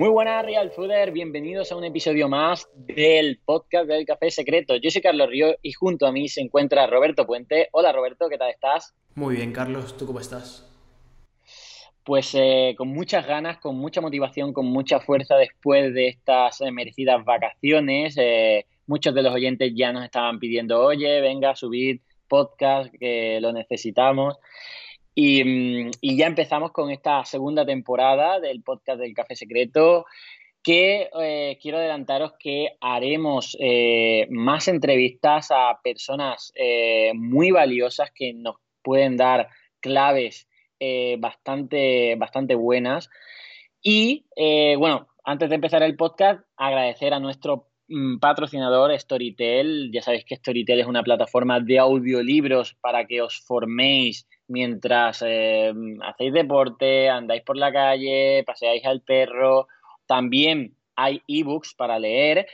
Muy buenas, Real Fooder. Bienvenidos a un episodio más del podcast del Café Secreto. Yo soy Carlos Río y junto a mí se encuentra Roberto Puente. Hola, Roberto, ¿qué tal estás? Muy bien, Carlos. ¿Tú cómo estás? Pues eh, con muchas ganas, con mucha motivación, con mucha fuerza después de estas eh, merecidas vacaciones. Eh, muchos de los oyentes ya nos estaban pidiendo, oye, venga, a subir podcast, que lo necesitamos. Mm, y, ya empezamos con esta segunda temporada del podcast del Café Secreto, que quiero adelantaros que haremos más entrevistas a personas muy valiosas que nos pueden dar claves eh, bastante, bastante buenas. Y eh, bueno, antes de empezar el podcast, agradecer a nuestro mm, patrocinador Storytel. Ya sabéis que Storytel es una plataforma de audiolibros para que os forméis mientras eh, hacéis deporte, andáis por la calle, paseáis al perro. También hay ebooks para leer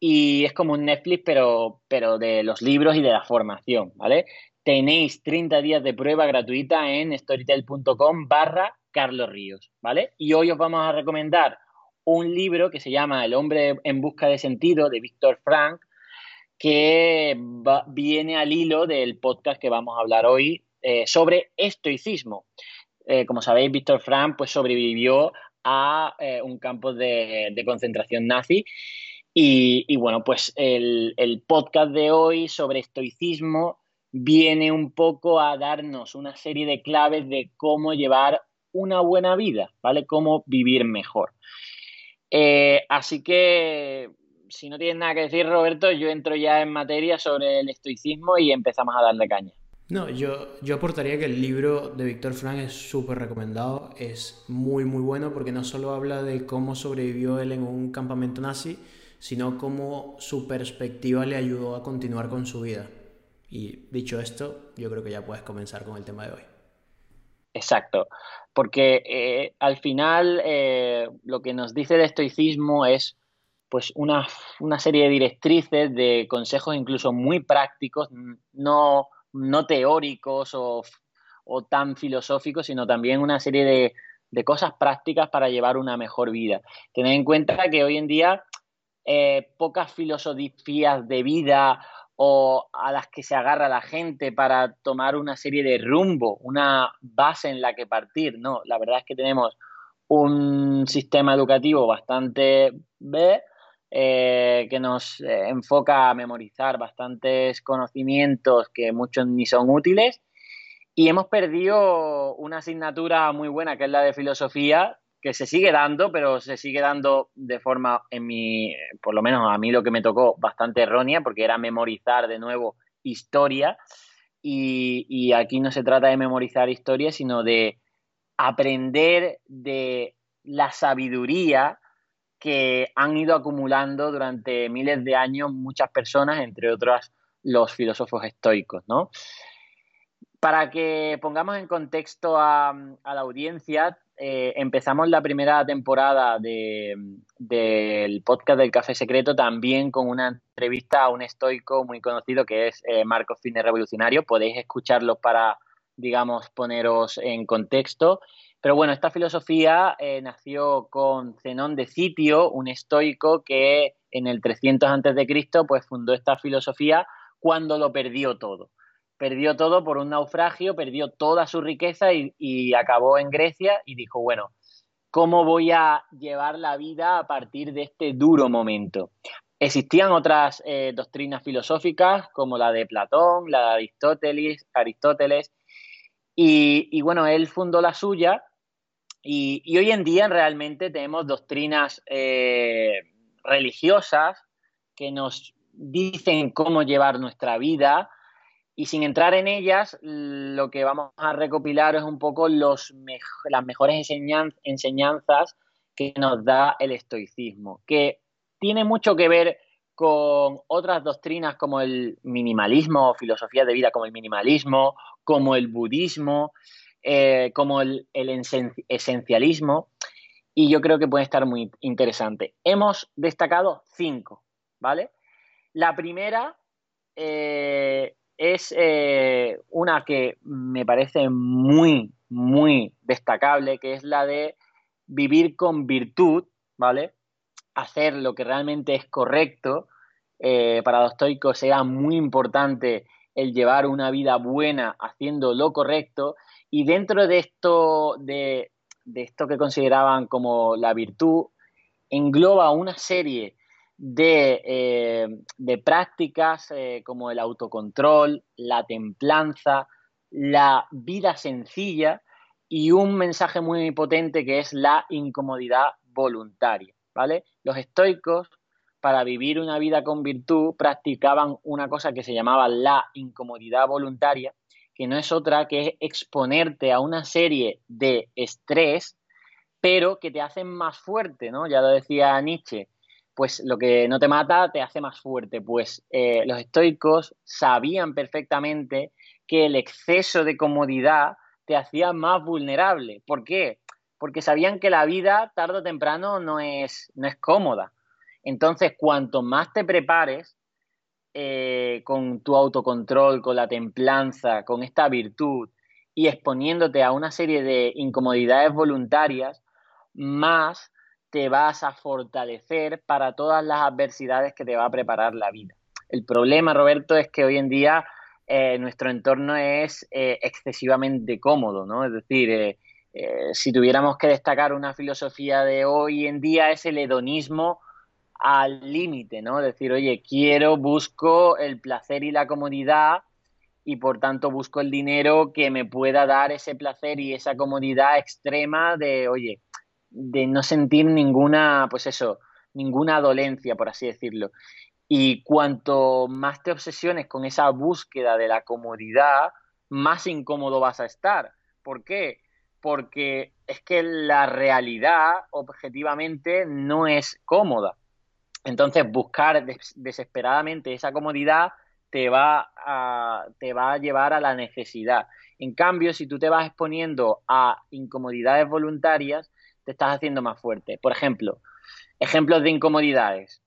y es como un Netflix, pero, pero de los libros y de la formación, ¿vale? tenéis 30 días de prueba gratuita en storytel.com barra Carlos Ríos, ¿vale? Y hoy os vamos a recomendar un libro que se llama El hombre en busca de sentido de Víctor Frank, que viene al hilo del podcast que vamos a hablar hoy eh, sobre estoicismo. Eh, como sabéis, Víctor Frank pues, sobrevivió a eh, un campo de, concentración nazi. Y, bueno, pues el, el podcast de hoy sobre estoicismo viene un poco a darnos una serie de claves de cómo llevar una buena vida, ¿vale? Cómo vivir mejor. Así que, si no tienes nada que decir, Roberto, yo entro ya en materia sobre el estoicismo y empezamos a darle caña. No, yo, yo aportaría que el libro de Víctor Frank es súper recomendado, es muy, muy bueno porque no solo habla de cómo sobrevivió él en un campamento nazi, sino cómo su perspectiva le ayudó a continuar con su vida. Y dicho esto, yo creo que ya puedes comenzar con el tema de hoy. Exacto, porque eh, al final eh, lo que nos dice el estoicismo es pues una, serie de directrices, de consejos incluso muy prácticos, no, no teóricos o, tan filosóficos, sino también una serie de, de, cosas prácticas para llevar una mejor vida. Tened en cuenta que hoy en día eh, pocas filosofías de vida o a las que se agarra la gente para tomar una serie de rumbo, una base en la que partir. No, la verdad es que tenemos un sistema educativo bastante eh, que nos eh, enfoca a memorizar bastantes conocimientos que muchos ni son útiles. Y hemos perdido una asignatura muy buena, que es la de filosofía, que se sigue dando, pero se sigue dando de forma, en mi, por lo menos a mí lo que me tocó, bastante errónea, porque era memorizar de nuevo historia. Y, aquí no se trata de memorizar historia, sino de aprender de la sabiduría que han ido acumulando durante miles de años muchas personas, entre otras los filósofos estoicos, ¿no? Para que pongamos en contexto a, la audiencia, eh, empezamos la primera temporada del podcast del Café Secreto también con una entrevista a un estoico muy conocido que es eh, Marcos Fines Revolucionario. Podéis escucharlo para, digamos, poneros en contexto. Pero bueno, esta filosofía eh, nació con Zenón de Sitio, un estoico que en el 300 a.C. pues fundó esta filosofía cuando lo perdió todo perdió todo por un naufragio, perdió toda su riqueza y, acabó en Grecia y dijo, bueno, ¿cómo voy a llevar la vida a partir de este duro momento? Existían otras eh, doctrinas filosóficas como la de Platón, la de Aristóteles, Aristóteles y, bueno, él fundó la suya y, hoy en día realmente tenemos doctrinas eh, religiosas que nos dicen cómo llevar nuestra vida, y sin entrar en ellas, lo que vamos a recopilar es un poco las mejores enseñanzas que nos da el estoicismo, que tiene mucho que ver con otras doctrinas como el minimalismo, o filosofía de vida como el minimalismo, como el budismo, eh, como el, esencialismo, y yo creo que puede estar muy interesante. Hemos destacado cinco, ¿vale? La primera eh, es eh, una que me parece muy, muy destacable, que es la de vivir con virtud ¿vale? Hacer lo que realmente es correcto. Para los estoicos era muy importante el llevar una vida buena haciendo lo correcto y dentro de esto, de, esto que consideraban como la virtud, engloba una serie de, eh, prácticas eh, como el autocontrol, la templanza, la vida sencilla y un mensaje muy potente que es la incomodidad voluntaria, ¿vale? Los estoicos, para vivir una vida con virtud, practicaban una cosa que se llamaba la incomodidad voluntaria, que no es otra que exponerte a una serie de estrés, pero que te hacen más fuerte, ¿no? Ya lo decía Nietzsche, pues lo que no te mata te hace más fuerte. Pues eh, los estoicos sabían perfectamente que el exceso de comodidad te hacía más vulnerable. ¿Por qué? Porque sabían que la vida tarde o temprano no es, no es cómoda. Entonces, cuanto más te prepares eh, con tu autocontrol, con la templanza, con esta virtud y exponiéndote a una serie de incomodidades voluntarias, más te vas a fortalecer para todas las adversidades que te va a preparar la vida. El problema, Roberto, es que hoy en día eh, nuestro entorno es eh, excesivamente cómodo, ¿no? Es decir, si tuviéramos que destacar una filosofía de hoy en día es el hedonismo al límite, ¿no? Decir, oye, quiero, busco el placer y la comodidad y por tanto busco el dinero que me pueda dar ese placer y esa comodidad extrema de, oye, de no sentir ninguna, pues eso, ninguna dolencia, por así decirlo. Y cuanto más te obsesiones con esa búsqueda de la comodidad, más incómodo vas a estar. ¿Por qué? Porque es que la realidad objetivamente no es cómoda. Entonces, buscar desesperadamente esa comodidad te va, a, te va a llevar a la necesidad. En cambio, si tú te vas exponiendo a incomodidades voluntarias, te estás haciendo más fuerte. Por ejemplo, ejemplos de incomodidades.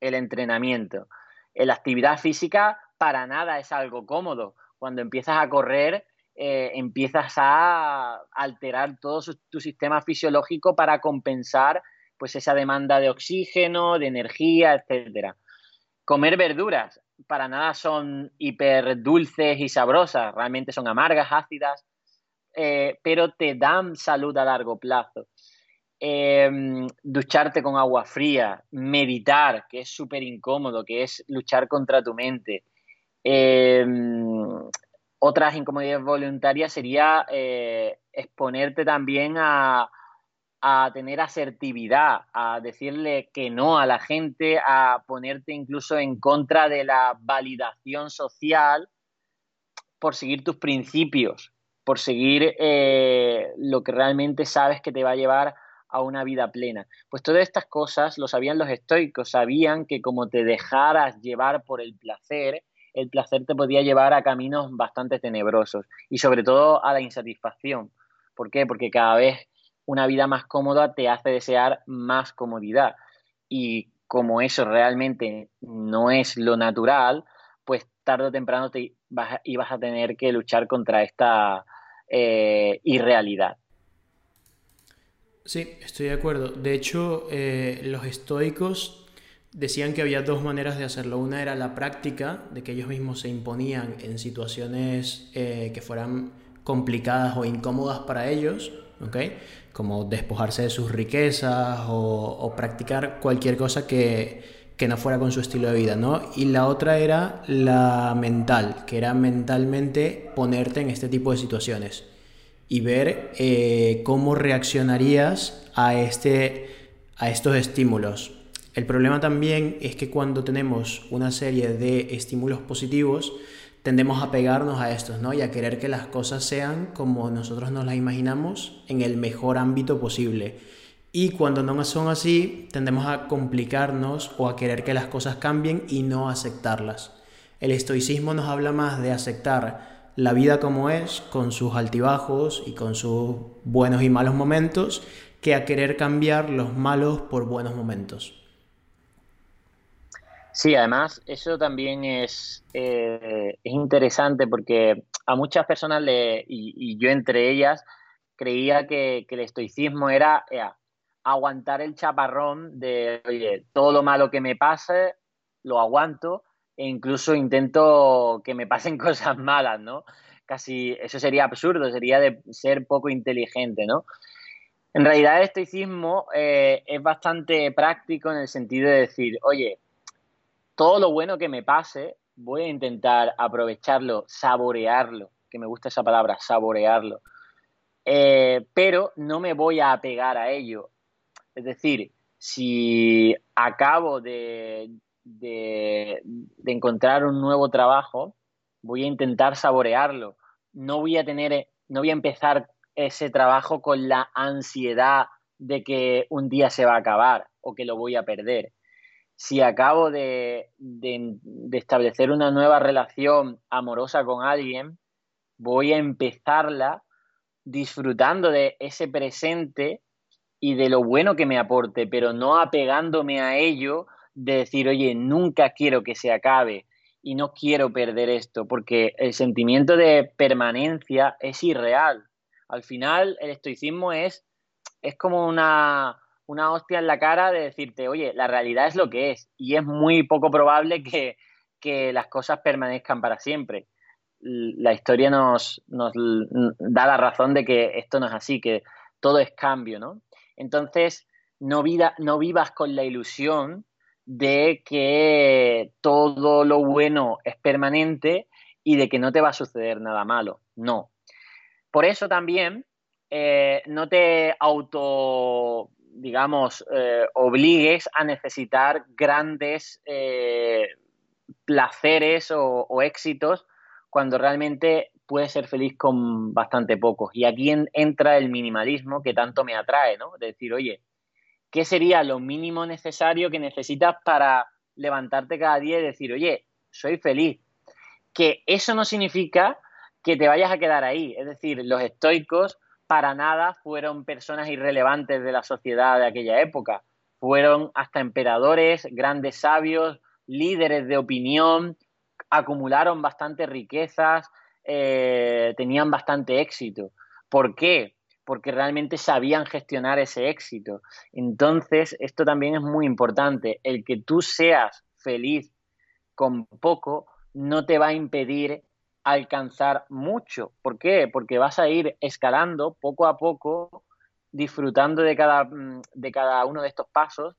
El entrenamiento. La actividad física para nada es algo cómodo. Cuando empiezas a correr, eh, empiezas a alterar todo tu sistema fisiológico para compensar pues esa demanda de oxígeno, de energía, etcétera. Comer verduras, para nada son hiper dulces y sabrosas, realmente son amargas, ácidas, eh, pero te dan salud a largo plazo. Em, ducharte con agua fría, meditar, que es súper incómodo, que es luchar contra tu mente. Em, otras incomodidades voluntarias sería eh, exponerte también a, a tener asertividad, a decirle que no a la gente, a ponerte incluso en contra de la validación social por seguir tus principios, por seguir eh, lo que realmente sabes que te va a llevar a una vida plena. Pues todas estas cosas lo sabían los estoicos, sabían que como te dejaras llevar por el placer, el placer te podía llevar a caminos bastante tenebrosos y sobre todo a la insatisfacción. ¿Por qué? Porque cada vez una vida más cómoda te hace desear más comodidad. Y como eso realmente no es lo natural, pues tarde o temprano te vas, ibas a tener que luchar contra esta eh, irrealidad. Sí, estoy de acuerdo. De hecho, eh, los estoicos decían que había dos maneras de hacerlo. Una era la práctica, de que ellos mismos se imponían en situaciones eh, que fueran complicadas o incómodas para ellos, ¿ok? como despojarse de sus riquezas o, practicar cualquier cosa que, no fuera con su estilo de vida, ¿no? Y la otra era la mental, que era mentalmente ponerte en este tipo de situaciones y ver eh, cómo reaccionarías a, este, a estos estímulos. El problema también es que cuando tenemos una serie de estímulos positivos, tendemos a pegarnos a estos, ¿no? Y a querer que las cosas sean como nosotros nos las imaginamos en el mejor ámbito posible. Y cuando no son así, tendemos a complicarnos o a querer que las cosas cambien y no aceptarlas. El estoicismo nos habla más de aceptar la vida como es, con sus altibajos y con sus buenos y malos momentos, que a querer cambiar los malos por buenos momentos. Sí, además eso también es, eh, es interesante porque a muchas personas, le, y, yo entre ellas, creía que, el estoicismo era, aguantar el chaparrón de, oye, todo lo malo que me pase, lo aguanto e incluso intento que me pasen cosas malas, ¿no? Casi, eso sería absurdo, sería de ser poco inteligente, ¿no? En realidad el estoicismo eh, es bastante práctico en el sentido de decir, oye, todo lo bueno que me pase, voy a intentar aprovecharlo, saborearlo, que me gusta esa palabra, saborearlo. Eh, pero no me voy a apegar a ello. Es decir, si acabo de, de, encontrar un nuevo trabajo, voy a intentar saborearlo. No voy a tener, no voy a empezar ese trabajo con la ansiedad de que un día se va a acabar o que lo voy a perder. Si acabo de, establecer una nueva relación amorosa con alguien, voy a empezarla disfrutando de ese presente y de lo bueno que me aporte, pero no apegándome a ello de decir, oye, nunca quiero que se acabe y no quiero perder esto, porque el sentimiento de permanencia es irreal. Al final el estoicismo es, es como una, hostia en la cara de decirte, oye, la realidad es lo que es y es muy poco probable que, las cosas permanezcan para siempre. La historia nos, nos, da la razón de que esto no es así, que todo es cambio, ¿no? Entonces, no, vida, no vivas con la ilusión de que todo lo bueno es permanente y de que no te va a suceder nada malo. No, por eso también eh, no te auto, digamos, eh, obligues a necesitar grandes eh, placeres o, éxitos cuando realmente puedes ser feliz con bastante pocos. Y aquí entra el minimalismo que tanto me atrae, ¿no? De decir, oye, ¿qué sería lo mínimo necesario que necesitas para levantarte cada día y decir, oye, soy feliz? Que eso no significa que te vayas a quedar ahí. Es decir, los estoicos para nada fueron personas irrelevantes de la sociedad de aquella época. Fueron hasta emperadores, grandes sabios, líderes de opinión, acumularon bastantes riquezas, eh, tenían bastante éxito. ¿Por qué? Porque realmente sabían gestionar ese éxito. Entonces, esto también es muy importante. El que tú seas feliz con poco no te va a impedir alcanzar mucho. ¿Por qué? Porque vas a ir escalando poco a poco, disfrutando de cada, mm, de cada uno de estos pasos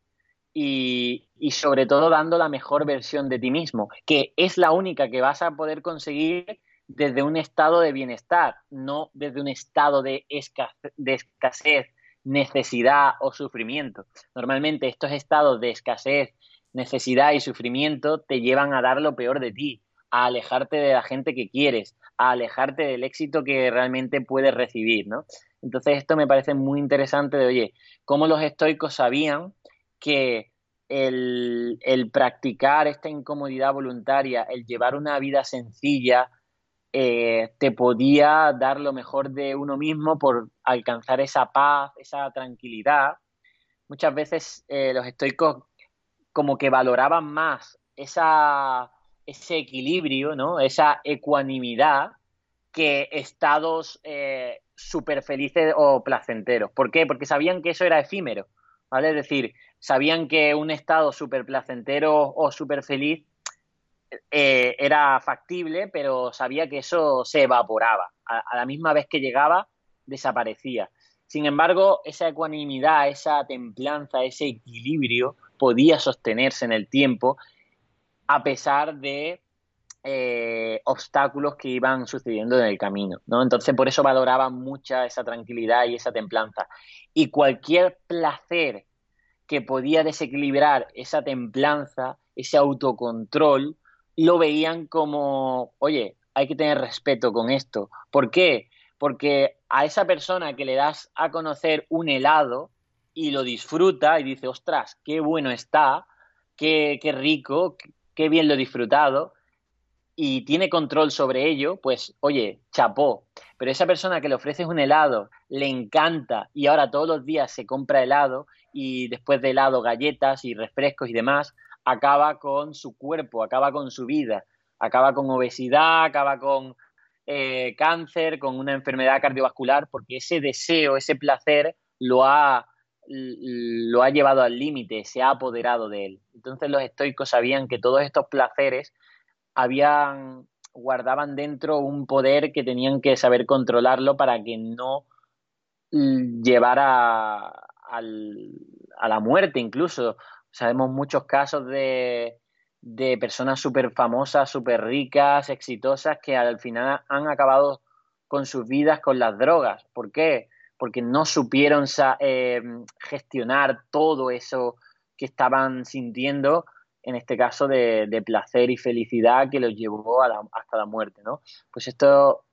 y, y, sobre todo dando la mejor versión de ti mismo, que es la única que vas a poder conseguir desde un estado de bienestar, no desde un estado de, de escasez, necesidad o sufrimiento. Normalmente estos estados de escasez, necesidad y sufrimiento te llevan a dar lo peor de ti, a alejarte de la gente que quieres, a alejarte del éxito que realmente puedes recibir, ¿no? Entonces esto me parece muy interesante de, oye, cómo los estoicos sabían que el, practicar esta incomodidad voluntaria, el llevar una vida sencilla, eh, te podía dar lo mejor de uno mismo por alcanzar esa paz, esa tranquilidad. Muchas veces eh, los estoicos como que valoraban más esa ese equilibrio, ¿no? esa ecuanimidad que estados eh, súper felices o placenteros. ¿Por qué? Porque sabían que eso era efímero, ¿vale? Es decir, sabían que un estado súper placentero o súper feliz eh, era factible, pero sabía que eso se evaporaba. a la misma vez que llegaba, desaparecía. Sin embargo, esa ecuanimidad, esa templanza, ese equilibrio podía sostenerse en el tiempo a pesar de eh, obstáculos que iban sucediendo en el camino, ¿no? Entonces por eso valoraba mucha esa tranquilidad y esa templanza. Y cualquier placer que podía desequilibrar esa templanza, ese autocontrol, lo veían como, oye, hay que tener respeto con esto. ¿Por qué? Porque a esa persona que le das a conocer un helado y lo disfruta y dice, ostras, qué bueno está, qué, qué rico, qué bien lo he disfrutado y tiene control sobre ello, pues oye, chapó. Pero esa persona que le ofreces un helado, le encanta y ahora todos los días se compra helado y después de helado galletas y refrescos y demás, acaba con su cuerpo, acaba con su vida, acaba con obesidad, acaba con eh, cáncer, con una enfermedad cardiovascular, porque ese deseo, ese placer lo ha, lo ha llevado al límite, se ha apoderado de él. Entonces los estoicos sabían que todos estos placeres habían guardaban dentro un poder que tenían que saber controlarlo para que no llevara a la muerte incluso. Sabemos muchos casos de, de personas súper famosas, súper ricas, exitosas, que al final han acabado con sus vidas con las drogas. ¿Por qué? Porque no supieron eh, gestionar todo eso que estaban sintiendo, en este caso de, placer y felicidad que los llevó hasta la muerte. ¿no? Pues esto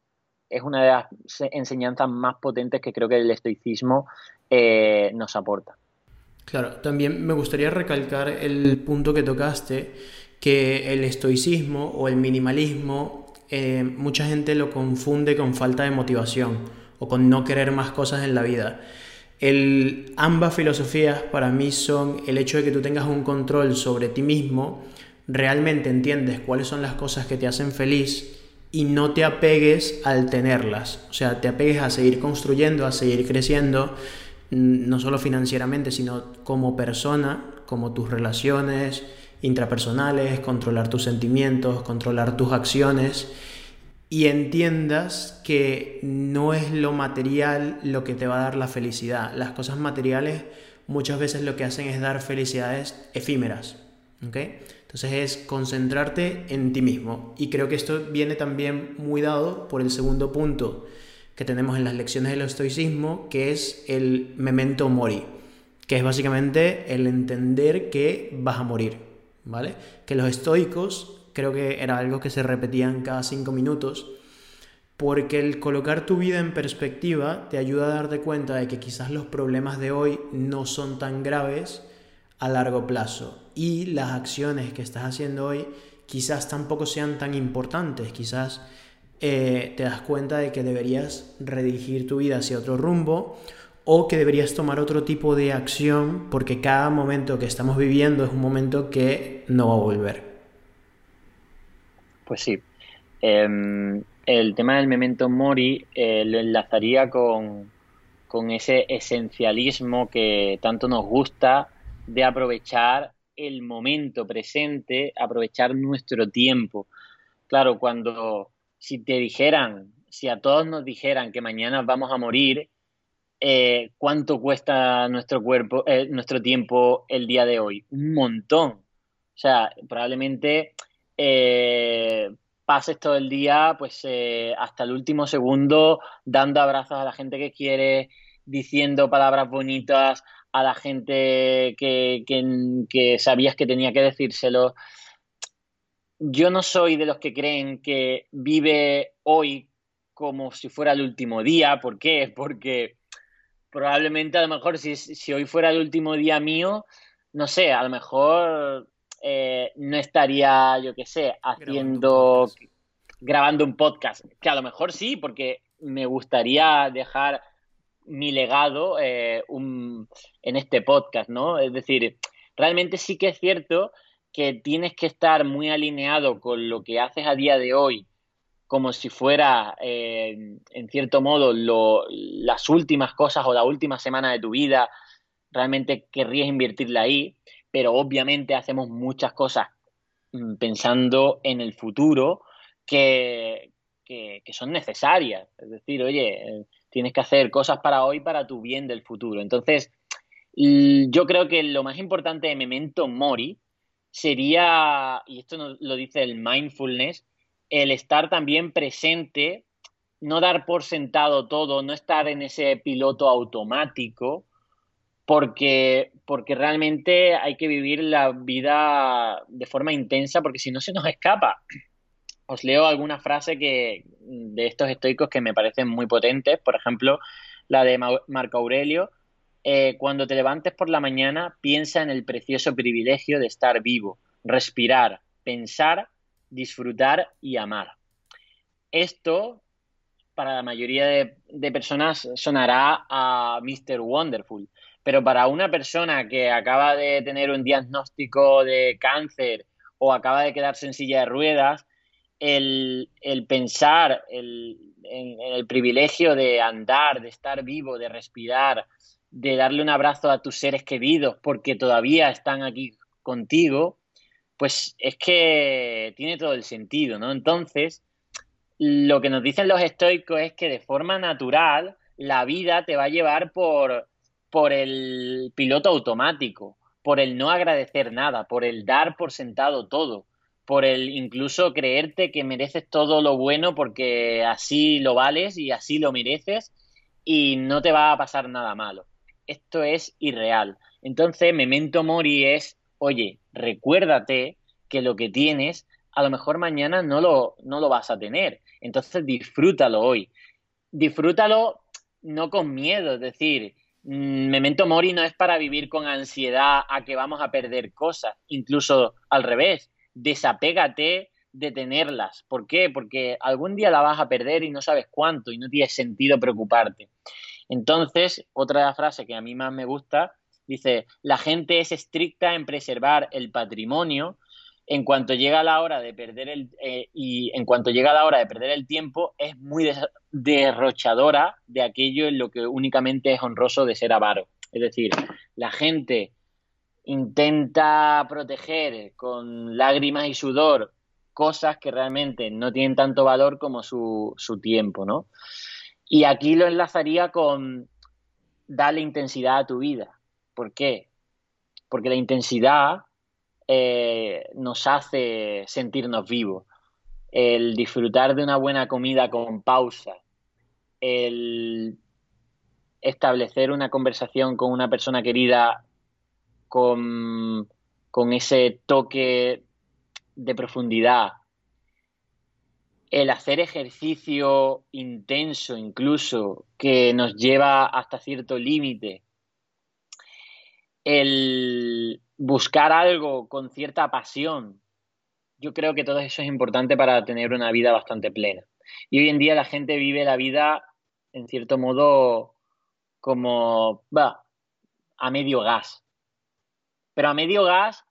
es una de las enseñanzas más potentes que creo que el estoicismo eh, nos aporta. Claro, también me gustaría recalcar el punto que tocaste, que el estoicismo o el minimalismo, eh, mucha gente lo confunde con falta de motivación o con no querer más cosas en la vida. El, ambas filosofías para mí son el hecho de que tú tengas un control sobre ti mismo, realmente entiendes cuáles son las cosas que te hacen feliz y no te apegues al tenerlas. O sea, te apegues a seguir construyendo, a seguir creciendo, no solo financieramente, sino como persona, como tus relaciones intrapersonales, controlar tus sentimientos, controlar tus acciones y entiendas que no es lo material lo que te va a dar la felicidad. Las cosas materiales muchas veces lo que hacen es dar felicidades efímeras. Entonces es concentrarte en ti mismo. Y creo que esto viene también muy dado por el segundo punto que tenemos en las lecciones del estoicismo, que es el memento mori, que es básicamente el entender que vas a morir, ¿vale? Que los estoicos creo que era algo que se repetían cada cinco minutos, porque el colocar tu vida en perspectiva te ayuda a darte cuenta de que quizás los problemas de hoy no son tan graves a largo plazo y las acciones que estás haciendo hoy quizás tampoco sean tan importantes, quizás eh, te das cuenta de que deberías redirigir tu vida hacia otro rumbo o que deberías tomar otro tipo de acción porque cada momento que estamos viviendo es un momento que no va a volver. Pues sí. Em, el tema del memento mori eh, lo enlazaría con, ese esencialismo que tanto nos gusta de aprovechar el momento presente, aprovechar nuestro tiempo. Claro, cuando si te dijeran, si a todos nos dijeran que mañana vamos a morir, eh, ¿cuánto cuesta nuestro cuerpo, eh, nuestro tiempo el día de hoy? Un montón. O sea, probablemente eh, pases todo el día, pues eh, hasta el último segundo, dando abrazos a la gente que quiere, diciendo palabras bonitas a la gente que, que, sabías que tenía que decírselo. Yo no soy de los que creen que vive hoy como si fuera el último día. ¿Por qué? Porque probablemente a lo mejor si, si hoy fuera el último día mío, no sé, a lo mejor eh, no estaría, yo qué sé, haciendo, grabando un, podcast. Que a lo mejor sí, porque me gustaría dejar mi legado eh, en este podcast, ¿no? Es decir, realmente sí que es cierto que tienes que estar muy alineado con lo que haces a día de hoy, como si fuera, eh, en cierto modo, las últimas cosas o la última semana de tu vida, realmente querrías invertirla ahí pero obviamente hacemos muchas cosas mm, pensando en el futuro que, son necesarias. Es decir, oye, tienes que hacer cosas para hoy para tu bien del futuro. Entonces, yo creo que lo más importante de Memento Mori sería, y esto lo dice el mindfulness, el estar también presente, no dar por sentado todo, no estar en ese piloto automático, porque, porque realmente hay que vivir la vida de forma intensa, porque si no se nos escapa. Os leo alguna frase que, de estos estoicos que me parecen muy potentes, por ejemplo, la de Marco Aurelio, eh, cuando te levantes por la mañana, piensa en el precioso privilegio de estar vivo, respirar, pensar, disfrutar y amar. Esto, para la mayoría de, de personas, sonará a Mr. Wonderful, pero para una persona que acaba de tener un diagnóstico de cáncer o acaba de quedarse en silla de ruedas, el, pensar en el privilegio de andar, de estar vivo, de respirar, de darle un abrazo a tus seres queridos porque todavía están aquí contigo, pues es que tiene todo el sentido, ¿no? Entonces, lo que nos dicen los estoicos es que de forma natural la vida te va a llevar por, por el piloto automático, por el no agradecer nada, por el dar por sentado todo, por el incluso creerte que mereces todo lo bueno porque así lo vales y así lo mereces y no te va a pasar nada malo. Esto es irreal. Entonces, memento mori es, oye, recuérdate que lo que tienes a lo mejor mañana no lo, no lo vas a tener. Entonces, disfrútalo hoy. Disfrútalo no con miedo, es decir, Memento Mori no es para vivir con ansiedad a que vamos a perder cosas, incluso al revés, desapégate de tenerlas. ¿Por qué? Porque algún día la vas a perder y no sabes cuánto y no tiene sentido preocuparte. Entonces, otra frase que a mí más me gusta dice, la gente es estricta en preservar el patrimonio, en cuanto llega la hora de perder el eh, y en cuanto llega la hora de perder el tiempo es muy derrochadora de aquello en lo que únicamente es honroso de ser avaro. Es decir la gente intenta proteger con lágrimas y sudor cosas que realmente no tienen tanto valor como su, su tiempo no y aquí lo enlazaría con darle intensidad a tu vida. ¿por qué? porque la intensidad eh, nos hace sentirnos vivos. El disfrutar de una buena comida con pausa, el establecer una conversación con una persona querida con, con ese toque de profundidad, el hacer ejercicio intenso incluso que nos lleva hasta cierto límite, el buscar algo con cierta pasión, yo creo que todo eso es importante para tener una vida bastante plena. Y hoy en día la gente vive la vida, en cierto modo, como, va, a medio gas. Pero a medio gas,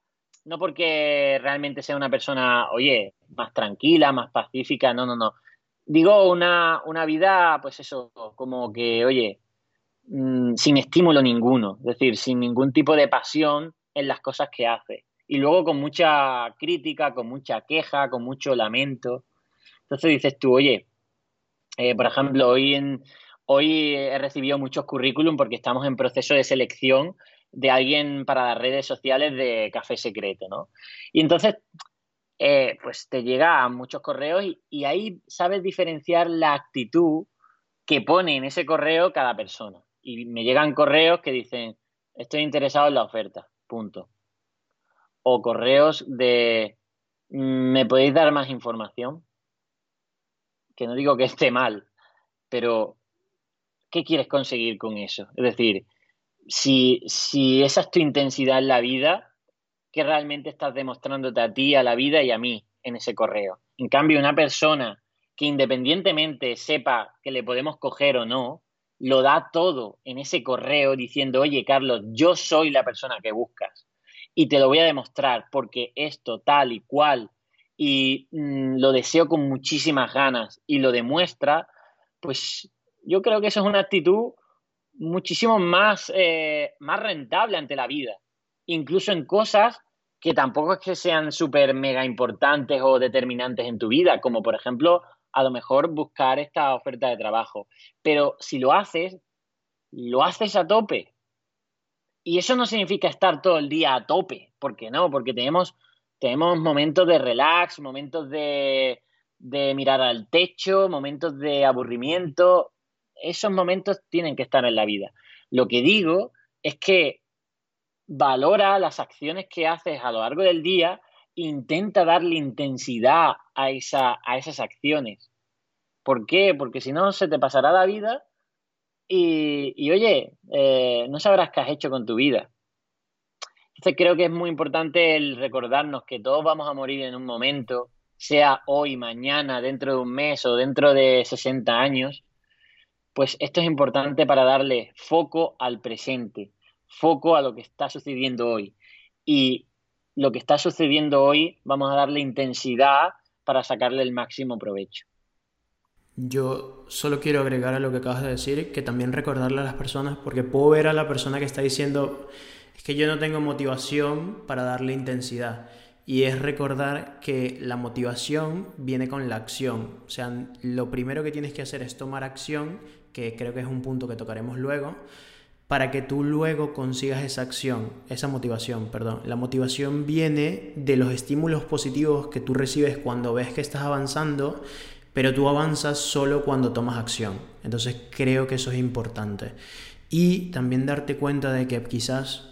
no porque realmente sea una persona, oye, más tranquila, más pacífica, no, no, no. Digo una, una vida, pues eso, como que, oye, mm, sin estímulo ninguno, es decir, sin ningún tipo de pasión en las cosas que hace. Y luego con mucha crítica, con mucha queja, con mucho lamento. Entonces dices tú, oye, eh, por ejemplo, hoy, en, hoy he recibido muchos currículum porque estamos en proceso de selección de alguien para las redes sociales de Café Secreto, ¿no? Y entonces, eh, pues te llegan muchos correos y ahí sabes diferenciar la actitud que pone en ese correo cada persona. Y me llegan correos que dicen, estoy interesado en la oferta punto. O correos de, ¿me podéis dar más información? Que no digo que esté mal, pero ¿qué quieres conseguir con eso? Es decir, si, si esa es tu intensidad en la vida, ¿qué realmente estás demostrándote a ti, a la vida y a mí en ese correo? En cambio, una persona que independientemente sepa que le podemos coger o no, lo da todo en ese correo diciendo, oye, Carlos, yo soy la persona que buscas y te lo voy a demostrar porque esto tal y cual y mm, lo deseo con muchísimas ganas y lo demuestra, pues yo creo que eso es una actitud muchísimo más, eh, más rentable ante la vida, incluso en cosas que tampoco es que sean súper mega importantes o determinantes en tu vida, como por ejemplo a lo mejor buscar esta oferta de trabajo. Pero si lo haces, lo haces a tope. Y eso no significa estar todo el día a tope, porque no, porque tenemos, tenemos momentos de relax, momentos de, de mirar al techo, momentos de aburrimiento. Esos momentos tienen que estar en la vida. Lo que digo es que valora las acciones que haces a lo largo del día intenta darle intensidad a, esa, a esas acciones. ¿Por qué? Porque si no, se te pasará la vida y, oye, eh, no sabrás qué has hecho con tu vida. Entonces creo que es muy importante el recordarnos que todos vamos a morir en un momento, sea hoy, mañana, dentro de un mes o dentro de 60 años. Pues esto es importante para darle foco al presente, foco a lo que está sucediendo hoy. Y lo que está sucediendo hoy, vamos a darle intensidad para sacarle el máximo provecho. Yo solo quiero agregar a lo que acabas de decir que también recordarle a las personas, porque puedo ver a la persona que está diciendo, es que yo no tengo motivación para darle intensidad. Y es recordar que la motivación viene con la acción. O sea, lo primero que tienes que hacer es tomar acción, que creo que es un punto que tocaremos luego, para que tú luego consigas esa acción, esa motivación, perdón. La motivación viene de los estímulos positivos que tú recibes cuando ves que estás avanzando, pero tú avanzas solo cuando tomas acción. Entonces creo que eso es importante. Y también darte cuenta de que quizás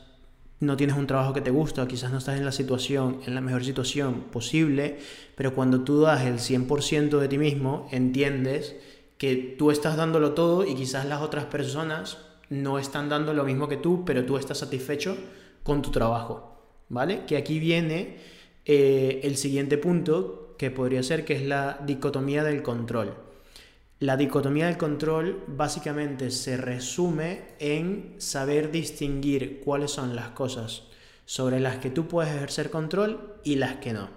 no tienes un trabajo que te gusta, quizás no estás en la situación, en la mejor situación posible, pero cuando tú das el 100% de ti mismo, entiendes que tú estás dándolo todo y quizás las otras personas no están dando lo mismo que tú, pero tú estás satisfecho con tu trabajo, ¿vale? Que aquí viene eh, el siguiente punto que podría ser que es la dicotomía del control. La dicotomía del control básicamente se resume en saber distinguir cuáles son las cosas sobre las que tú puedes ejercer control y las que no.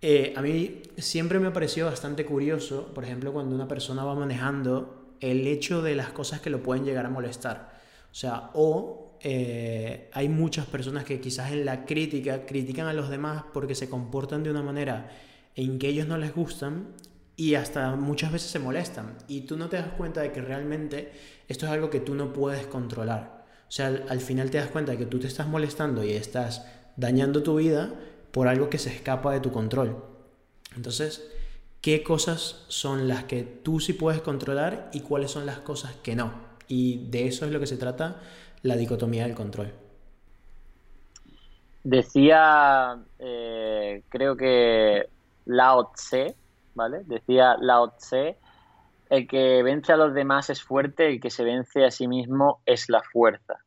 Eh, a mí siempre me ha parecido bastante curioso, por ejemplo, cuando una persona va manejando, el hecho de las cosas que lo pueden llegar a molestar. O sea, o eh, hay muchas personas que quizás en la crítica critican a los demás porque se comportan de una manera en que ellos no les gustan y hasta muchas veces se molestan y tú no te das cuenta de que realmente esto es algo que tú no puedes controlar. O sea, al, final te das cuenta de que tú te estás molestando y estás dañando tu vida por algo que se escapa de tu control. Entonces, ¿qué cosas son las que tú sí puedes controlar y cuáles son las cosas que no? Y de eso es lo que se trata la dicotomía del control. Decía, eh, creo que Lao Tse, ¿vale? Decía Lao Tse, el que vence a los demás es fuerte, el que se vence a sí mismo es la fuerza.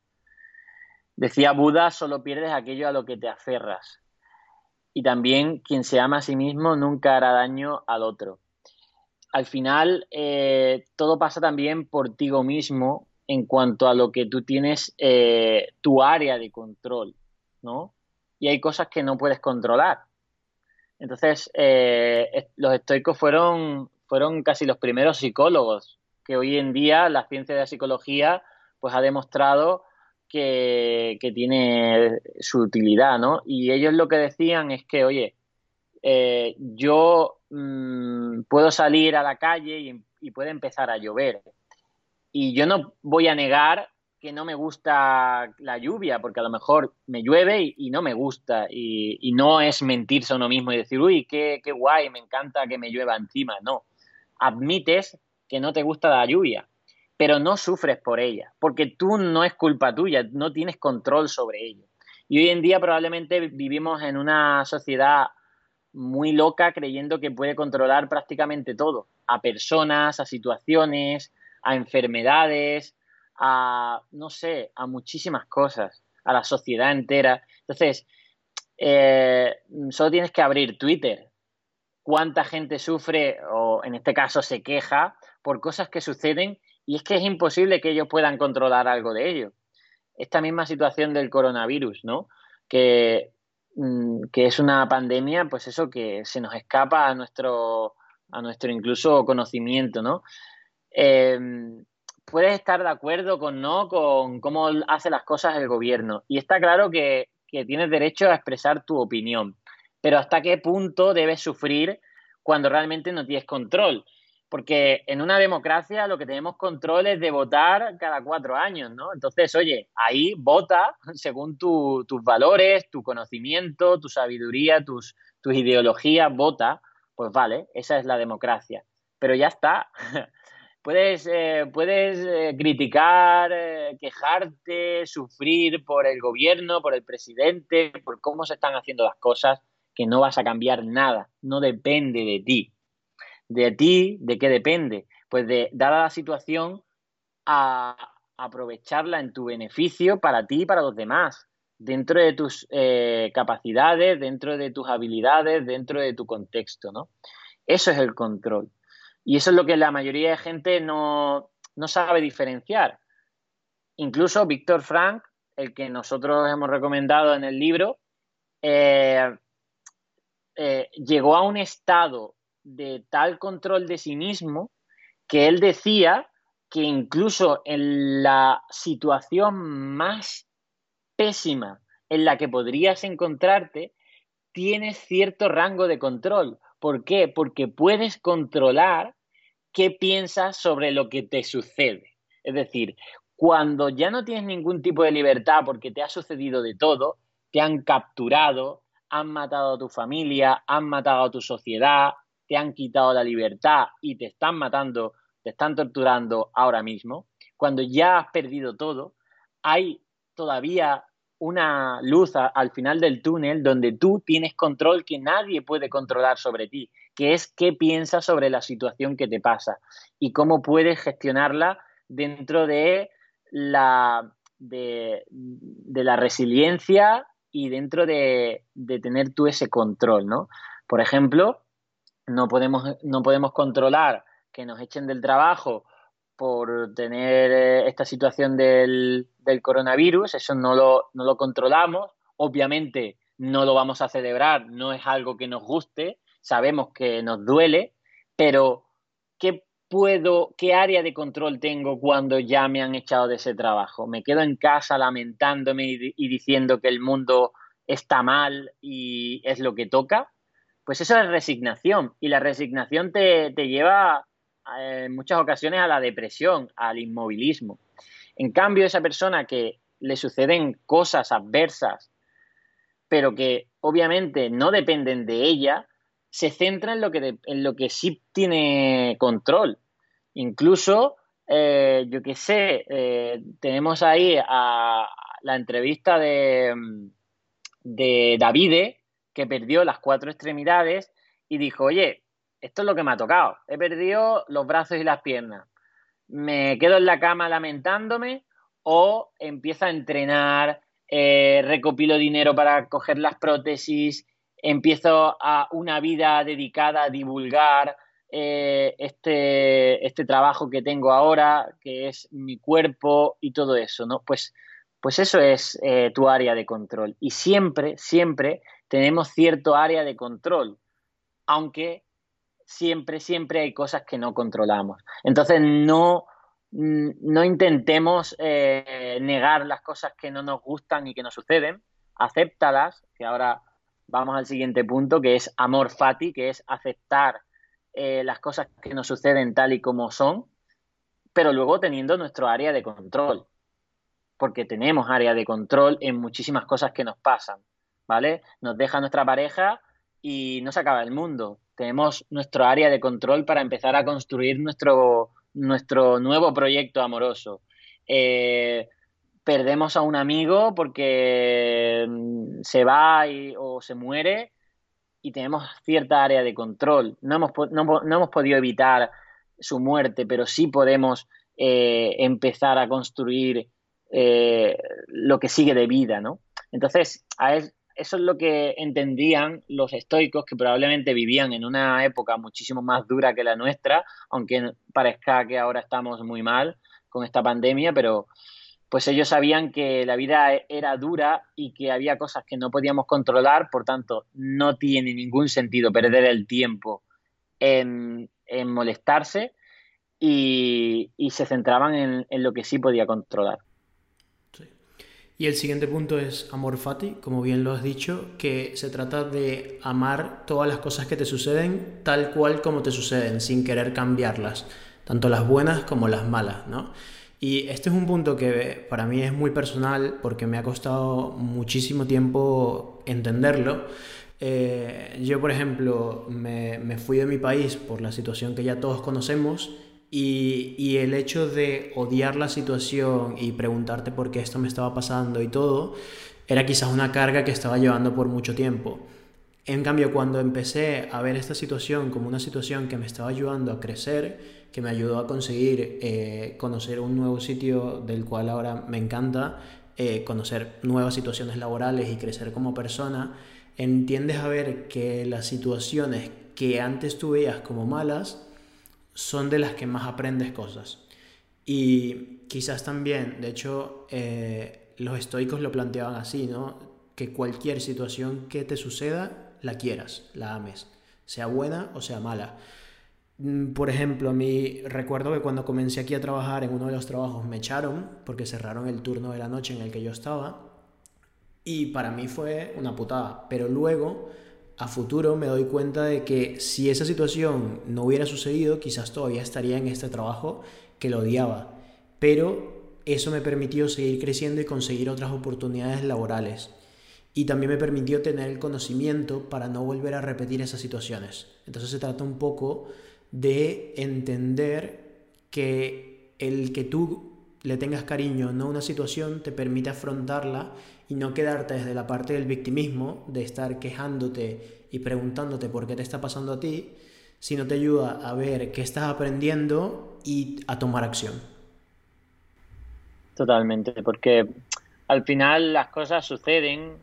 Decía Buda, solo pierdes aquello a lo que te aferras. Y también quien se ama a sí mismo nunca hará daño al otro. Al final, eh, todo pasa también por ti mismo en cuanto a lo que tú tienes, eh, tu área de control, ¿no? Y hay cosas que no puedes controlar. Entonces, eh, los estoicos fueron, fueron casi los primeros psicólogos, que hoy en día la ciencia de la psicología pues ha demostrado que, tiene su utilidad, ¿no? Y ellos lo que decían es que, oye, eh, yo mm, puedo salir a la calle y, puede empezar a llover. Y yo no voy a negar que no me gusta la lluvia, porque a lo mejor me llueve y, no me gusta. Y, no es mentirse a uno mismo y decir, uy, qué, qué guay, me encanta que me llueva encima. No. Admites que no te gusta la lluvia, pero no sufres por ella, porque tú no es culpa tuya, no tienes control sobre ello. Y hoy en día probablemente vivimos en una sociedad muy loca creyendo que puede controlar prácticamente todo, a personas, a situaciones, a enfermedades, a, no sé, a muchísimas cosas, a la sociedad entera. Entonces, eh, solo tienes que abrir Twitter. ¿Cuánta gente sufre o en este caso se queja por cosas que suceden y es que es imposible que ellos puedan controlar algo de ello? Esta misma situación del coronavirus, ¿no? Que, mm, que es una pandemia, pues eso que se nos escapa a nuestro, a nuestro incluso conocimiento, ¿no? Eh, puedes estar de acuerdo con no con cómo hace las cosas el gobierno. Y está claro que, tienes derecho a expresar tu opinión. Pero hasta qué punto debes sufrir cuando realmente no tienes control. Porque en una democracia lo que tenemos control es de votar cada cuatro años, ¿no? Entonces, oye, ahí vota según tus valores, tu conocimiento, tu sabiduría, tus, tus ideologías, vota. Pues vale, esa es la democracia. Pero ya está. Puedes, eh, puedes eh, criticar, eh, quejarte, sufrir por el gobierno, por el presidente, por cómo se están haciendo las cosas, que no vas a cambiar nada, no depende de ti. De ti, ¿de qué depende? Pues de, dada la situación, a aprovecharla en tu beneficio para ti y para los demás, dentro de tus capacidades, dentro de tus habilidades, dentro de tu contexto, ¿no? Eso es el control. Y eso es lo que la mayoría de gente no, sabe diferenciar. Incluso Víctor Frank, el que nosotros hemos recomendado en el libro, eh, eh, llegó a un estado de tal control de sí mismo que él decía que incluso en la situación más pésima en la que podrías encontrarte, tienes cierto rango de control. ¿Por qué? Porque puedes controlar qué piensas sobre lo que te sucede. Es decir, cuando ya no tienes ningún tipo de libertad porque te ha sucedido de todo, te han capturado, han matado a tu familia, han matado a tu sociedad, te han quitado la libertad y te están matando, te están torturando ahora mismo, cuando ya has perdido todo, hay todavía una luz al final del túnel donde tú tienes control que nadie puede controlar sobre ti, que es qué piensas sobre la situación que te pasa y cómo puedes gestionarla dentro de la, de, la resiliencia y dentro de, de, tener tú ese control, ¿no? Por ejemplo, no podemos, no podemos controlar que nos echen del trabajo por tener eh, esta situación del, del coronavirus, eso no lo, no lo controlamos, obviamente no lo vamos a celebrar, no es algo que nos guste, sabemos que nos duele, pero ¿qué puedo, qué área de control tengo cuando ya me han echado de ese trabajo? ¿Me quedo en casa lamentándome y, diciendo que el mundo está mal y es lo que toca? Pues eso es resignación y la resignación te, te lleva en muchas ocasiones a la depresión, al inmovilismo. En cambio, esa persona que le suceden cosas adversas, pero que obviamente no dependen de ella, se centra en lo que, en lo que sí tiene control. Incluso, eh, yo qué sé, eh, tenemos ahí a la entrevista de, de Davide, que perdió las cuatro extremidades y dijo, oye, esto es lo que me ha tocado. He perdido los brazos y las piernas. ¿Me quedo en la cama lamentándome o empiezo a entrenar, eh, recopilo dinero para coger las prótesis, empiezo a una vida dedicada a divulgar eh, este, este trabajo que tengo ahora, que es mi cuerpo y todo eso, ¿no? Pues, pues eso es eh, tu área de control. Y siempre, siempre tenemos cierto área de control, aunque siempre, siempre hay cosas que no controlamos. Entonces, no, no intentemos eh, negar las cosas que no nos gustan y que nos suceden, acéptalas, que ahora vamos al siguiente punto, que es amor fati, que es aceptar eh, las cosas que nos suceden tal y como son, pero luego teniendo nuestro área de control, porque tenemos área de control en muchísimas cosas que nos pasan, ¿vale? Nos deja nuestra pareja y no se acaba el mundo, tenemos nuestro área de control para empezar a construir nuestro, nuestro nuevo proyecto amoroso. Eh, perdemos a un amigo porque mm, se va o se muere y tenemos cierta área de control. No hemos, no, hemos podido evitar su muerte, pero sí podemos eh, empezar a construir eh, lo que sigue de vida, ¿no? Entonces, a, eso es lo que entendían los estoicos que probablemente vivían en una época muchísimo más dura que la nuestra, aunque parezca que ahora estamos muy mal con esta pandemia, pero pues ellos sabían que la vida era dura y que había cosas que no podíamos controlar, por tanto, no tiene ningún sentido perder el tiempo en, molestarse y, se centraban en lo que sí podía controlar. Y el siguiente punto es amor fati, como bien lo has dicho, que se trata de amar todas las cosas que te suceden tal cual como te suceden, sin querer cambiarlas, tanto las buenas como las malas, ¿no? Y este es un punto que para mí es muy personal porque me ha costado muchísimo tiempo entenderlo. Eh, yo, por ejemplo, me, me fui de mi país por la situación que ya todos conocemos y, el hecho de odiar la situación y preguntarte por qué esto me estaba pasando y todo, era quizás una carga que estaba llevando por mucho tiempo. En cambio, cuando empecé a ver esta situación como una situación que me estaba ayudando a crecer, que me ayudó a conseguir eh, conocer un nuevo sitio del cual ahora me encanta, eh, conocer nuevas situaciones laborales y crecer como persona, entiendes a ver que las situaciones que antes tú veías como malas, son de las que más aprendes cosas. Y quizás también, de hecho, eh, los estoicos lo planteaban así, ¿no? Que cualquier situación que te suceda, la quieras, la ames. sea buena o sea mala. Mm, por ejemplo, a mí recuerdo que cuando comencé aquí a trabajar en uno de los trabajos me echaron porque cerraron el turno de la noche en el que yo estaba y para mí fue una putada, pero luego a futuro me doy cuenta de que si esa situación no hubiera sucedido, quizás todavía estaría en este trabajo que lo odiaba, pero eso me permitió seguir creciendo y conseguir otras oportunidades laborales. Y también me permitió tener el conocimiento para no volver a repetir esas situaciones. Entonces se trata un poco de entender que el que tú le tengas cariño a una situación te permite afrontarla y no quedarte desde la parte del victimismo, de estar quejándote y preguntándote por qué te está pasando a ti, sino te ayuda a ver qué estás aprendiendo y a tomar acción. Totalmente, porque al final las cosas suceden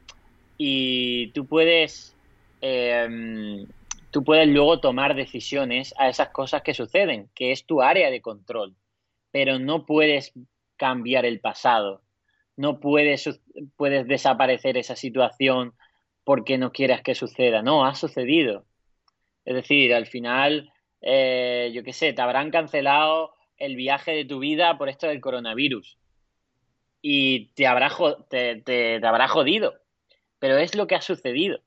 y tú puedes em, tú puedes luego tomar decisiones a esas cosas que suceden, que es tu área de control, pero no puedes cambiar el pasado, no puedes, puedes desaparecer esa situación porque no quieras que suceda, no, ha sucedido. Es decir, al final, eh, yo qué sé, te habrán cancelado el viaje de tu vida por esto del coronavirus. Y te habrá, te, te habrá jodido, pero es lo que ha sucedido.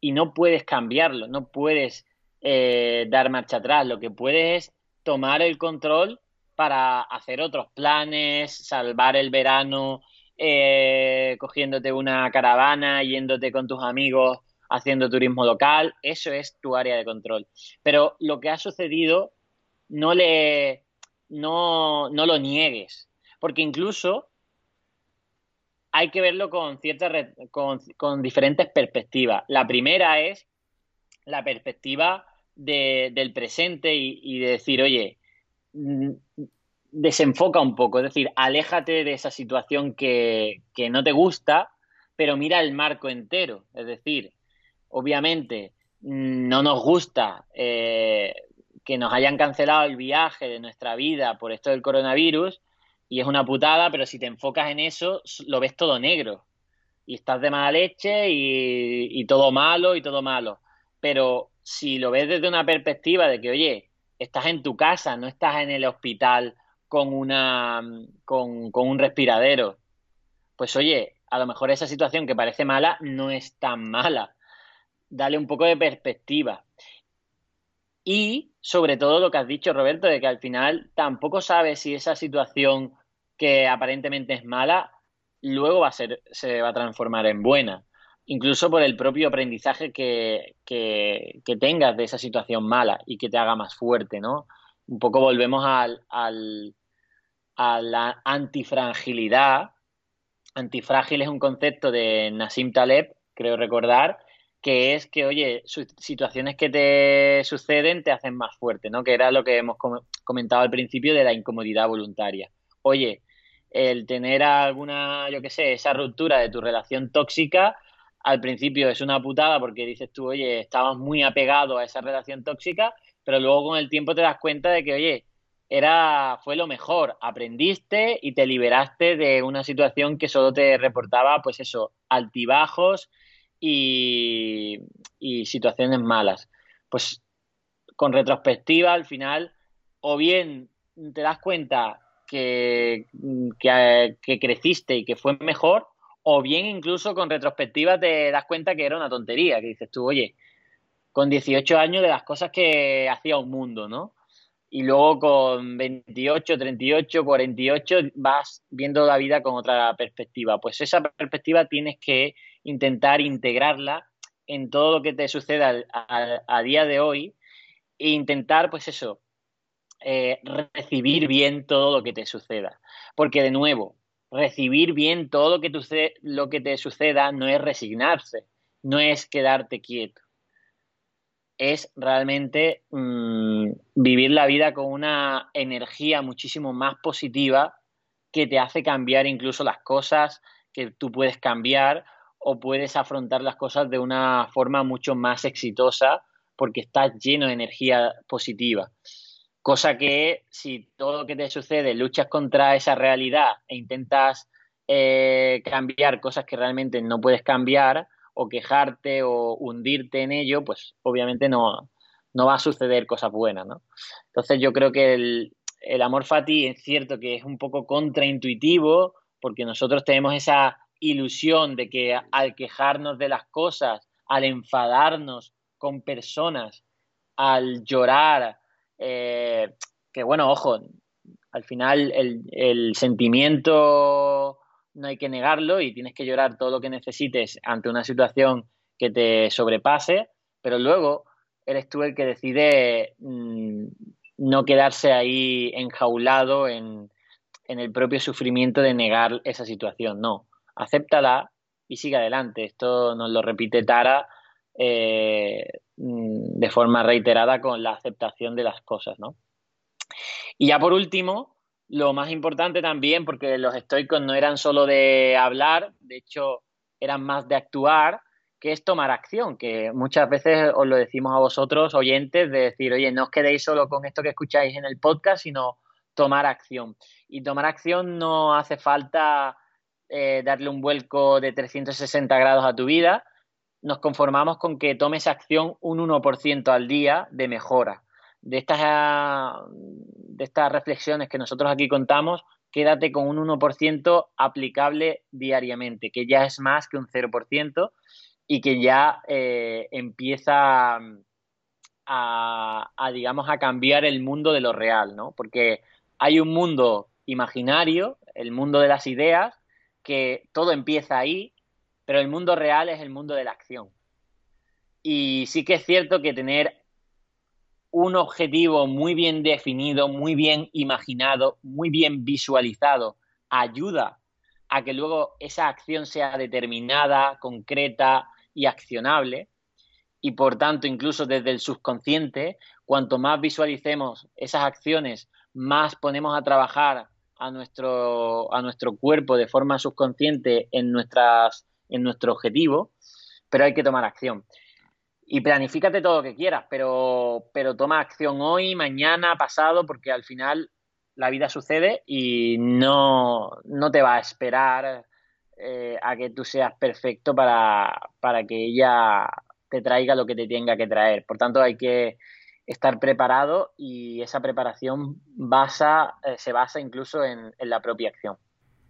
Y no puedes cambiarlo, no puedes eh, dar marcha atrás, lo que puedes es tomar el control para hacer otros planes, salvar el verano, eh, cogiéndote una caravana, yéndote con tus amigos, haciendo turismo local, eso es tu área de control. Pero lo que ha sucedido, no le no, no lo niegues, porque incluso hay que verlo con, ciertas con, diferentes perspectivas. La primera es la perspectiva del presente y, de decir, oye, desenfoca un poco, es decir, aléjate de esa situación que, no te gusta, pero mira el marco entero. Es decir, obviamente mm, no nos gusta eh, que nos hayan cancelado el viaje de nuestra vida por esto del coronavirus, y es una putada, pero si te enfocas en eso, lo ves todo negro. Y estás de mala leche y, todo malo y todo malo. Pero si lo ves desde una perspectiva de que, oye, estás en tu casa, no estás en el hospital con, una, con, un respiradero, pues oye, a lo mejor esa situación que parece mala no es tan mala. Dale un poco de perspectiva. Y sobre todo lo que has dicho, Roberto, de que al final tampoco sabes si esa situación que aparentemente es mala, luego va a ser, se va a transformar en buena. Incluso por el propio aprendizaje que, que, tengas de esa situación mala y que te haga más fuerte, ¿no? Un poco volvemos al, al, a la antifragilidad. Antifrágil es un concepto de Nassim Taleb, creo recordar, que es que, oye, situaciones que te suceden te hacen más fuerte, ¿no? Que era lo que hemos comentado al principio de la incomodidad voluntaria. Oye, el tener alguna, yo qué sé, esa ruptura de tu relación tóxica, al principio es una putada porque dices tú, oye, estabas muy apegado a esa relación tóxica, pero luego con el tiempo te das cuenta de que, oye, era, fue lo mejor, aprendiste y te liberaste de una situación que solo te reportaba, pues eso, altibajos y, y situaciones malas. Pues con retrospectiva, al final, o bien te das cuenta que, que, creciste y que fue mejor, o bien incluso con retrospectiva te das cuenta que era una tontería, que dices tú, oye, con 18 años de las cosas que hacía un mundo, ¿no? Y luego con 28, 38, 48 vas viendo la vida con otra perspectiva. Pues esa perspectiva tienes que intentar integrarla en todo lo que te suceda a, día de hoy e intentar, pues eso, eh, recibir bien todo lo que te suceda. Porque de nuevo, recibir bien todo lo que, lo que te suceda no es resignarse, no es quedarte quieto. Es realmente mm, vivir la vida con una energía muchísimo más positiva que te hace cambiar incluso las cosas que tú puedes cambiar o puedes afrontar las cosas de una forma mucho más exitosa porque estás lleno de energía positiva. Cosa que si todo lo que te sucede luchas contra esa realidad e intentas eh, cambiar cosas que realmente no puedes cambiar o quejarte o hundirte en ello, pues obviamente no, no va a suceder cosas buenas, ¿no? Entonces yo creo que el, el amor fati es cierto que es un poco contraintuitivo porque nosotros tenemos esa ilusión de que al quejarnos de las cosas, al enfadarnos con personas, al llorar, eh, que bueno, ojo, al final el, sentimiento no hay que negarlo y tienes que llorar todo lo que necesites ante una situación que te sobrepase, pero luego eres tú el que decide mmm, no quedarse ahí enjaulado en, en el propio sufrimiento de negar esa situación. No, acéptala y sigue adelante. Esto nos lo repite Tara eh, de forma reiterada con la aceptación de las cosas, ¿no? Y ya por último, lo más importante también, porque los estoicos no eran solo de hablar, de hecho eran más de actuar, que es tomar acción, que muchas veces os lo decimos a vosotros, oyentes, de decir, oye, no os quedéis solo con esto que escucháis en el podcast, sino tomar acción. Y tomar acción no hace falta eh, darle un vuelco de 360 grados a tu vida, nos conformamos con que tomes acción un 1% al día de mejora. De estas, de estas reflexiones que nosotros aquí contamos, quédate con un 1% aplicable diariamente, que ya es más que un 0% y que ya eh, empieza a, a, digamos, a cambiar el mundo de lo real, ¿no? Porque hay un mundo imaginario, el mundo de las ideas, que todo empieza ahí, pero el mundo real es el mundo de la acción. Y sí que es cierto que tener un objetivo muy bien definido, muy bien imaginado, muy bien visualizado, ayuda a que luego esa acción sea determinada, concreta, y accionable. Y por tanto, incluso desde el subconsciente, cuanto más visualicemos esas acciones, más ponemos a trabajar a nuestro, a nuestro cuerpo de forma subconsciente en, nuestras, en nuestro objetivo, pero hay que tomar acción. Y planifícate todo lo que quieras, pero, pero toma acción hoy, mañana, pasado, porque al final la vida sucede y no, no te va a esperar eh, a que tú seas perfecto para, para que ella te traiga lo que te tenga que traer. Por tanto, hay que estar preparado y esa preparación basa, eh, se basa incluso en, en, la propia acción.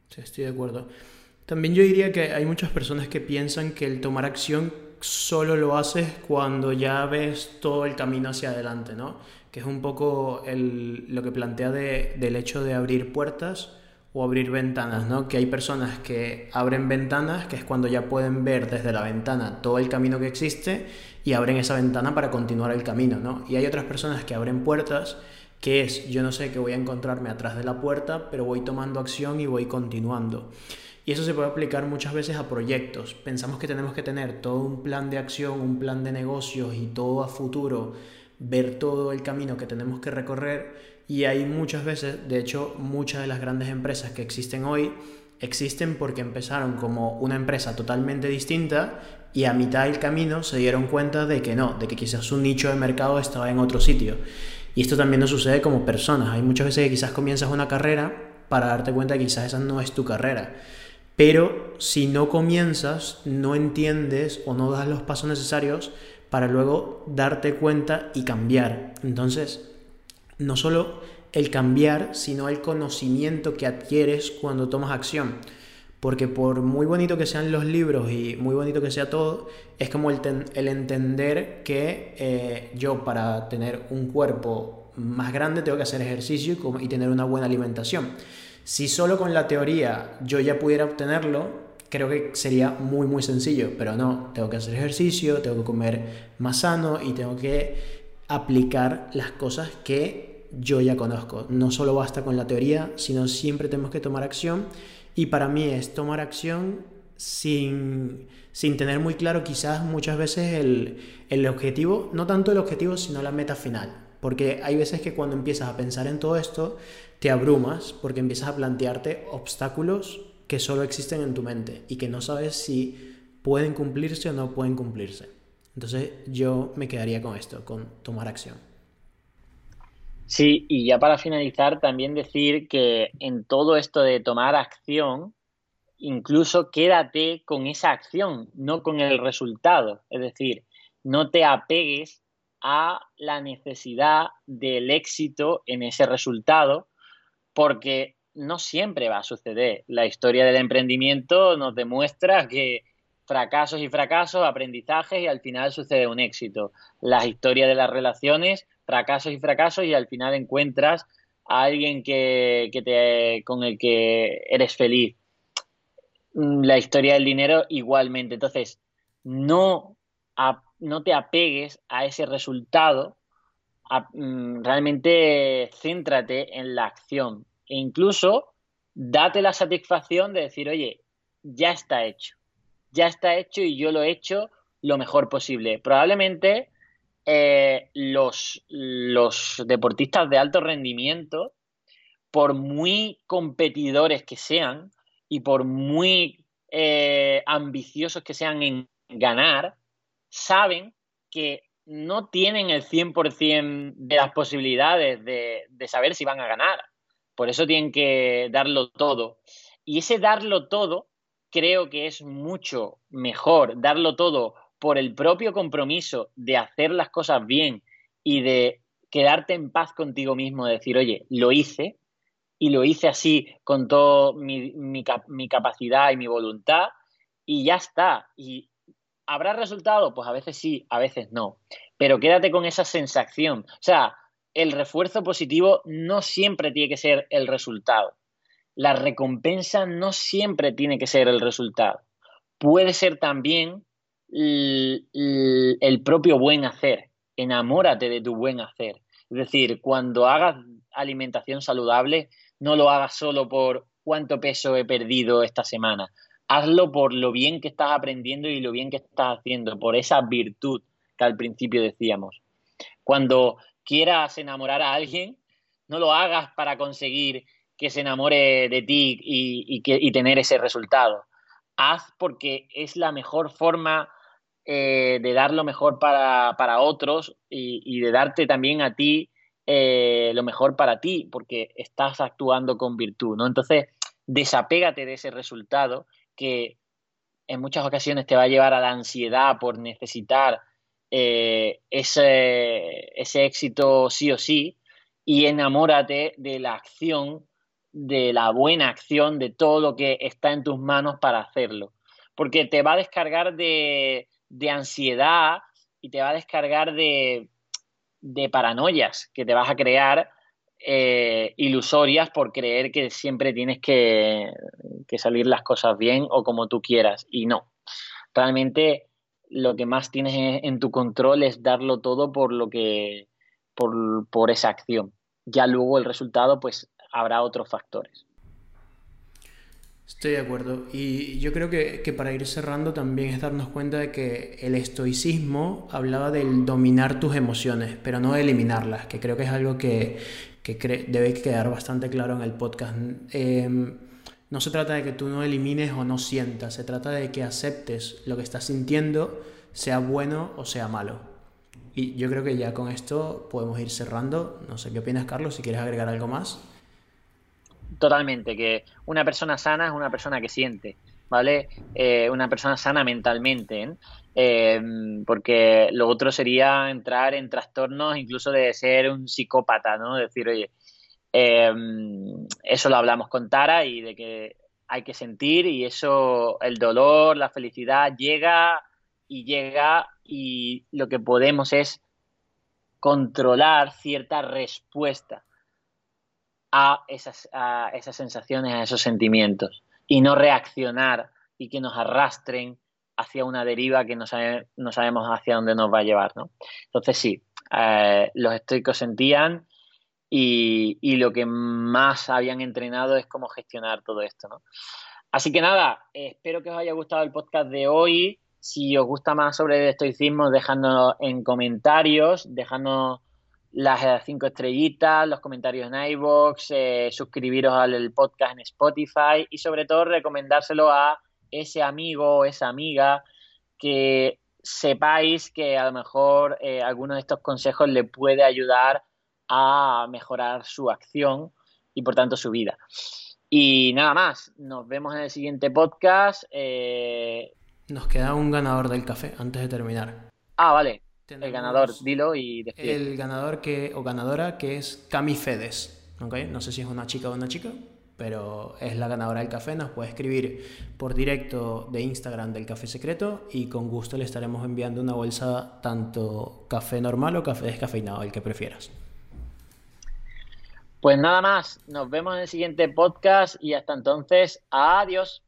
Sí, estoy de acuerdo. También yo diría que hay muchas personas que piensan que el tomar acción solo lo haces cuando ya ves todo el camino hacia adelante, ¿no? Que es un poco el, lo que plantea de, del hecho de abrir puertas o abrir ventanas, ¿no? Que hay personas que abren ventanas, que es cuando ya pueden ver desde la ventana todo el camino que existe y abren esa ventana para continuar el camino, ¿no? Y hay otras personas que abren puertas, que es yo no sé qué voy a encontrarme atrás de la puerta, pero voy tomando acción y voy continuando. Y eso se puede aplicar muchas veces a proyectos. Pensamos que tenemos que tener todo un plan de acción, un plan de negocios y todo a futuro, ver todo el camino que tenemos que recorrer y hay muchas veces, de hecho, muchas de las grandes empresas que existen hoy existen porque empezaron como una empresa totalmente distinta y a mitad del camino se dieron cuenta de que no, de que quizás un nicho de mercado estaba en otro sitio. Y esto también nos sucede como personas. Hay muchas veces que quizás comienzas una carrera para darte cuenta que quizás esa no es tu carrera. Pero si no comienzas, no entiendes o no das los pasos necesarios para luego darte cuenta y cambiar. Entonces, no solo el cambiar, sino el conocimiento que adquieres cuando tomas acción. Porque por muy bonito que sean los libros y muy bonito que sea todo, es como el, el entender que eh, yo para tener un cuerpo más grande tengo que hacer ejercicio y, y tener una buena alimentación. Si solo con la teoría yo ya pudiera obtenerlo, creo que sería muy muy sencillo, pero no, tengo que hacer ejercicio, tengo que comer más sano y tengo que aplicar las cosas que yo ya conozco. No solo basta con la teoría, sino siempre tenemos que tomar acción. Y para mí es tomar acción sin, sin tener muy claro quizás muchas veces el, el objetivo, no tanto el objetivo, sino la meta final. Porque hay veces que cuando empiezas a pensar en todo esto, te abrumas porque empiezas a plantearte obstáculos que solo existen en tu mente y que no sabes si pueden cumplirse o no pueden cumplirse. Entonces yo me quedaría con esto, con tomar acción. Sí, y ya para finalizar, también decir que en todo esto de tomar acción incluso quédate con esa acción, no con el resultado. Es decir, no te apegues a la necesidad del éxito en ese resultado, porque no siempre va a suceder. La historia del emprendimiento nos demuestra que fracasos y fracasos, aprendizajes y al final sucede un éxito. Las historias de las relaciones, fracasos y fracasos y al final encuentras a alguien que, te, con el que eres feliz. Mm, la historia del dinero igualmente. Entonces, no, no te apegues a ese resultado, mm, realmente céntrate en la acción e incluso date la satisfacción de decir, oye, ya está hecho, ya está hecho y yo lo he hecho lo mejor posible. Probablemente eh, los, los deportistas de alto rendimiento, por muy competidores que sean y por muy eh, ambiciosos que sean en ganar, saben que no tienen el 100% de las posibilidades de, de, saber si van a ganar. Por eso tienen que darlo todo. Y ese darlo todo creo que es mucho mejor darlo todo por el propio compromiso de hacer las cosas bien y de quedarte en paz contigo mismo, de decir, oye, lo hice y lo hice así con toda mi, capacidad y mi voluntad y ya está. Y habrá resultado, pues a veces sí, a veces no. Pero quédate con esa sensación. O sea, el refuerzo positivo no siempre tiene que ser el resultado. La recompensa no siempre tiene que ser el resultado. Puede ser también el propio buen hacer. Enamórate de tu buen hacer. Es decir, cuando hagas alimentación saludable, no lo hagas solo por cuánto peso he perdido esta semana. Hazlo por lo bien que estás aprendiendo y lo bien que estás haciendo, por esa virtud que al principio decíamos. Cuando quieras enamorar a alguien, no lo hagas para conseguir que se enamore de ti y, que, y tener ese resultado. Haz porque es la mejor forma eh, de dar lo mejor para, otros y, de darte también a ti eh, lo mejor para ti, porque estás actuando con virtud, ¿no? Entonces, desapégate de ese resultado que en muchas ocasiones te va a llevar a la ansiedad por necesitar eh, ese, ese éxito sí o sí y enamórate de la acción, de la buena acción, de todo lo que está en tus manos para hacerlo. Porque te va a descargar de, de ansiedad y te va a descargar de, de paranoias que te vas a crear eh, ilusorias por creer que siempre tienes que, que, salir las cosas bien o como tú quieras. Y no, realmente lo que más tienes en tu control es darlo todo por lo que, por, por esa acción. Ya luego el resultado, pues habrá otros factores. Estoy de acuerdo. Y yo creo que, que, para ir cerrando también es darnos cuenta de que el estoicismo hablaba del dominar tus emociones, pero no eliminarlas, que creo que es algo que, que debe quedar bastante claro en el podcast. Em, no se trata de que tú no elimines o no sientas, se trata de que aceptes lo que estás sintiendo, sea bueno o sea malo. Y yo creo que ya con esto podemos ir cerrando. No sé qué opinas, Carlos, si quieres agregar algo más. Totalmente, que una persona sana es una persona que siente, ¿vale? Eh, una persona sana mentalmente, ¿eh? Eh, porque lo otro sería entrar en trastornos incluso de ser un psicópata, ¿no? Decir, oye, eso lo hablamos con Tara y de que hay que sentir y eso, el dolor, la felicidad llega y llega y lo que podemos es controlar cierta respuesta a esas, a esas sensaciones, a esos sentimientos y no reaccionar y que nos arrastren hacia una deriva que no, no sabemos hacia dónde nos va a llevar. ¿no? Entonces sí, eh, los estoicos sentían y, lo que más habían entrenado es cómo gestionar todo esto. ¿no? Así que nada, espero que os haya gustado el podcast de hoy. Si os gusta más sobre el estoicismo, dejadnos en comentarios, dejadnos las eh, cinco estrellitas, los comentarios en iVoox, eh, suscribiros al podcast en Spotify y sobre todo recomendárselo a ese amigo o esa amiga que sepáis que a lo mejor eh, alguno de estos consejos le puede ayudar a mejorar su acción y por tanto su vida. Y nada más, nos vemos en el siguiente podcast. Eh, nos queda un ganador del café antes de terminar. Ah, vale. el ganador, dilo y decide. El ganador que, o ganadora que es Cami Fedes. ¿okay? No sé si es una chica o una chica, pero es la ganadora del café. Nos puede escribir por directo de Instagram del Café Secreto y con gusto le estaremos enviando una bolsa tanto café normal o café descafeinado, el que prefieras. Pues nada más, nos vemos en el siguiente podcast y hasta entonces, adiós.